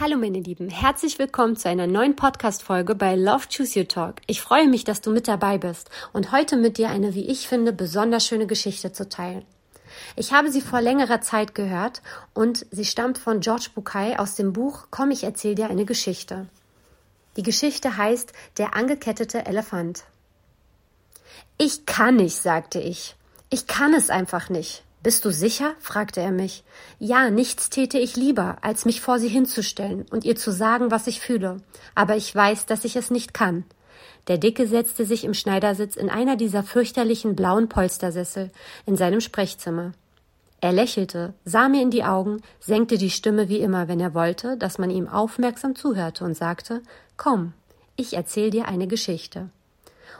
Hallo meine Lieben, herzlich willkommen zu einer neuen Podcast-Folge bei Love Choose Your Talk. Ich freue mich, dass du mit dabei bist und heute mit dir eine, wie ich finde, besonders schöne Geschichte zu teilen. Ich habe sie vor längerer Zeit gehört und sie stammt von George Bukai aus dem Buch Komm, ich erzähl dir eine Geschichte. Die Geschichte heißt Der angekettete Elefant. Ich kann nicht, sagte ich. Ich kann es einfach nicht. Bist du sicher? fragte er mich. Ja, nichts täte ich lieber, als mich vor sie hinzustellen und ihr zu sagen, was ich fühle. Aber ich weiß, dass ich es nicht kann. Der Dicke setzte sich im Schneidersitz in einer dieser fürchterlichen blauen Polstersessel in seinem Sprechzimmer. Er lächelte, sah mir in die Augen, senkte die Stimme wie immer, wenn er wollte, dass man ihm aufmerksam zuhörte und sagte Komm, ich erzähl dir eine Geschichte.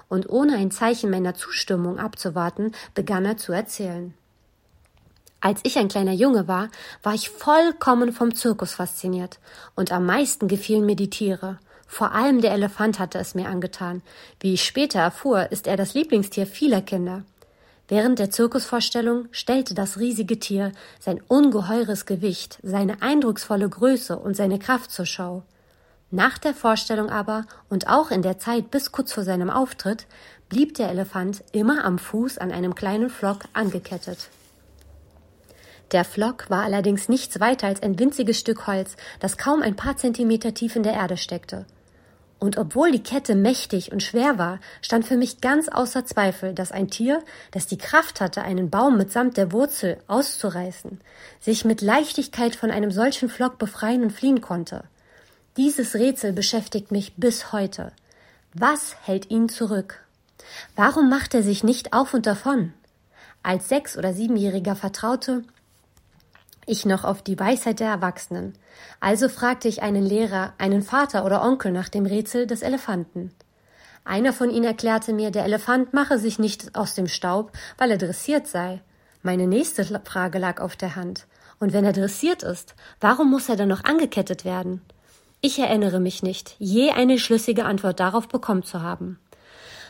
Und ohne ein Zeichen meiner Zustimmung abzuwarten, begann er zu erzählen. Als ich ein kleiner Junge war, war ich vollkommen vom Zirkus fasziniert, und am meisten gefielen mir die Tiere. Vor allem der Elefant hatte es mir angetan. Wie ich später erfuhr, ist er das Lieblingstier vieler Kinder. Während der Zirkusvorstellung stellte das riesige Tier sein ungeheures Gewicht, seine eindrucksvolle Größe und seine Kraft zur Schau. Nach der Vorstellung aber und auch in der Zeit bis kurz vor seinem Auftritt blieb der Elefant immer am Fuß an einem kleinen Flock angekettet. Der Flock war allerdings nichts weiter als ein winziges Stück Holz, das kaum ein paar Zentimeter tief in der Erde steckte. Und obwohl die Kette mächtig und schwer war, stand für mich ganz außer Zweifel, dass ein Tier, das die Kraft hatte, einen Baum mitsamt der Wurzel auszureißen, sich mit Leichtigkeit von einem solchen Flock befreien und fliehen konnte. Dieses Rätsel beschäftigt mich bis heute. Was hält ihn zurück? Warum macht er sich nicht auf und davon? Als Sechs- oder Siebenjähriger vertraute ich noch auf die Weisheit der Erwachsenen. Also fragte ich einen Lehrer, einen Vater oder Onkel nach dem Rätsel des Elefanten. Einer von ihnen erklärte mir, der Elefant mache sich nicht aus dem Staub, weil er dressiert sei. Meine nächste Frage lag auf der Hand. Und wenn er dressiert ist, warum muss er dann noch angekettet werden? Ich erinnere mich nicht, je eine schlüssige Antwort darauf bekommen zu haben.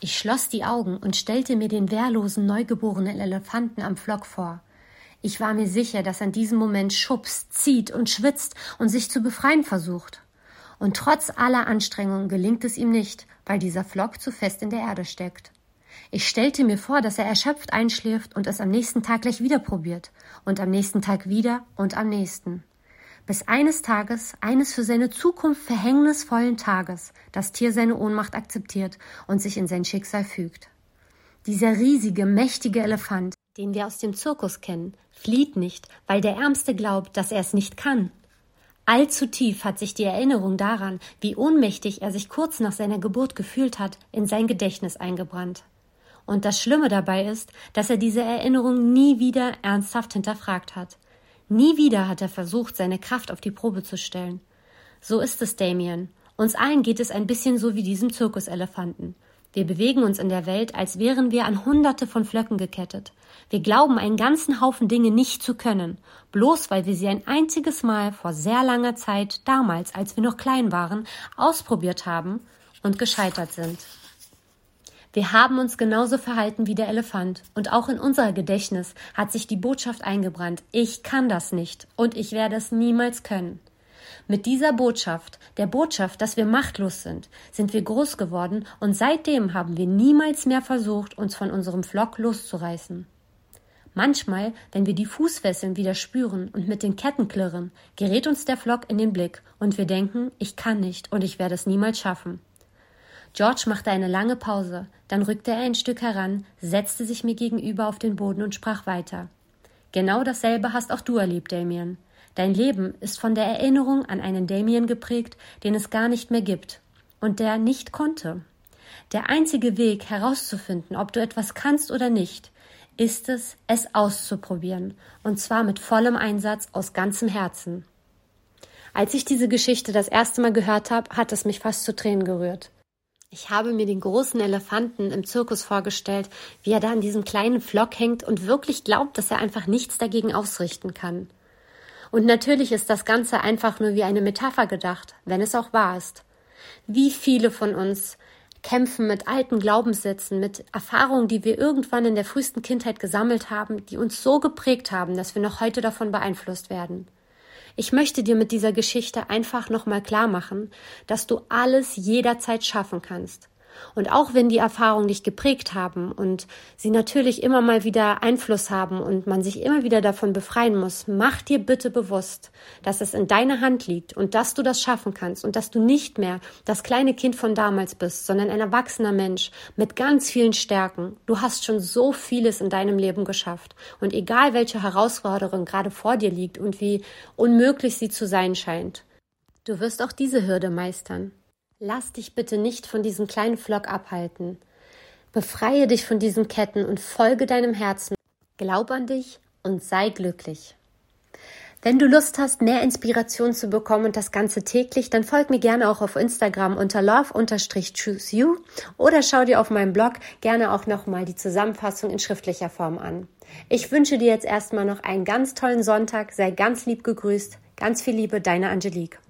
Ich schloss die Augen und stellte mir den wehrlosen, neugeborenen Elefanten am Flock vor. Ich war mir sicher, dass an diesem Moment schubst, zieht und schwitzt und sich zu befreien versucht. Und trotz aller Anstrengungen gelingt es ihm nicht, weil dieser Flock zu fest in der Erde steckt. Ich stellte mir vor, dass er erschöpft einschläft und es am nächsten Tag gleich wieder probiert und am nächsten Tag wieder und am nächsten bis eines Tages, eines für seine Zukunft verhängnisvollen Tages, das Tier seine Ohnmacht akzeptiert und sich in sein Schicksal fügt. Dieser riesige, mächtige Elefant, den wir aus dem Zirkus kennen, flieht nicht, weil der Ärmste glaubt, dass er es nicht kann. Allzu tief hat sich die Erinnerung daran, wie ohnmächtig er sich kurz nach seiner Geburt gefühlt hat, in sein Gedächtnis eingebrannt. Und das Schlimme dabei ist, dass er diese Erinnerung nie wieder ernsthaft hinterfragt hat. Nie wieder hat er versucht, seine Kraft auf die Probe zu stellen. So ist es, Damien. Uns allen geht es ein bisschen so wie diesem Zirkuselefanten. Wir bewegen uns in der Welt, als wären wir an Hunderte von Flöcken gekettet. Wir glauben einen ganzen Haufen Dinge nicht zu können, bloß weil wir sie ein einziges Mal vor sehr langer Zeit, damals, als wir noch klein waren, ausprobiert haben und gescheitert sind. Wir haben uns genauso verhalten wie der Elefant, und auch in unser Gedächtnis hat sich die Botschaft eingebrannt Ich kann das nicht und ich werde es niemals können. Mit dieser Botschaft, der Botschaft, dass wir machtlos sind, sind wir groß geworden und seitdem haben wir niemals mehr versucht, uns von unserem Flock loszureißen. Manchmal, wenn wir die Fußfesseln wieder spüren und mit den Ketten klirren, gerät uns der Flock in den Blick und wir denken, ich kann nicht und ich werde es niemals schaffen. George machte eine lange Pause, dann rückte er ein Stück heran, setzte sich mir gegenüber auf den Boden und sprach weiter. Genau dasselbe hast auch du erlebt, Damien. Dein Leben ist von der Erinnerung an einen Damien geprägt, den es gar nicht mehr gibt und der nicht konnte. Der einzige Weg herauszufinden, ob du etwas kannst oder nicht, ist es, es auszuprobieren, und zwar mit vollem Einsatz aus ganzem Herzen. Als ich diese Geschichte das erste Mal gehört habe, hat es mich fast zu Tränen gerührt. Ich habe mir den großen Elefanten im Zirkus vorgestellt, wie er da an diesem kleinen Flock hängt und wirklich glaubt, dass er einfach nichts dagegen ausrichten kann. Und natürlich ist das Ganze einfach nur wie eine Metapher gedacht, wenn es auch wahr ist. Wie viele von uns kämpfen mit alten Glaubenssätzen, mit Erfahrungen, die wir irgendwann in der frühesten Kindheit gesammelt haben, die uns so geprägt haben, dass wir noch heute davon beeinflusst werden. Ich möchte dir mit dieser Geschichte einfach nochmal klar machen, dass du alles jederzeit schaffen kannst. Und auch wenn die Erfahrungen dich geprägt haben und sie natürlich immer mal wieder Einfluss haben und man sich immer wieder davon befreien muss, mach dir bitte bewusst, dass es in deiner Hand liegt und dass du das schaffen kannst und dass du nicht mehr das kleine Kind von damals bist, sondern ein erwachsener Mensch mit ganz vielen Stärken. Du hast schon so vieles in deinem Leben geschafft. Und egal welche Herausforderung gerade vor dir liegt und wie unmöglich sie zu sein scheint, du wirst auch diese Hürde meistern. Lass dich bitte nicht von diesem kleinen Flock abhalten. Befreie dich von diesen Ketten und folge deinem Herzen. Glaub an dich und sei glücklich. Wenn du Lust hast, mehr Inspiration zu bekommen und das Ganze täglich, dann folg mir gerne auch auf Instagram unter love-choose you oder schau dir auf meinem Blog gerne auch nochmal die Zusammenfassung in schriftlicher Form an. Ich wünsche dir jetzt erstmal noch einen ganz tollen Sonntag, sei ganz lieb gegrüßt, ganz viel Liebe, deine Angelique.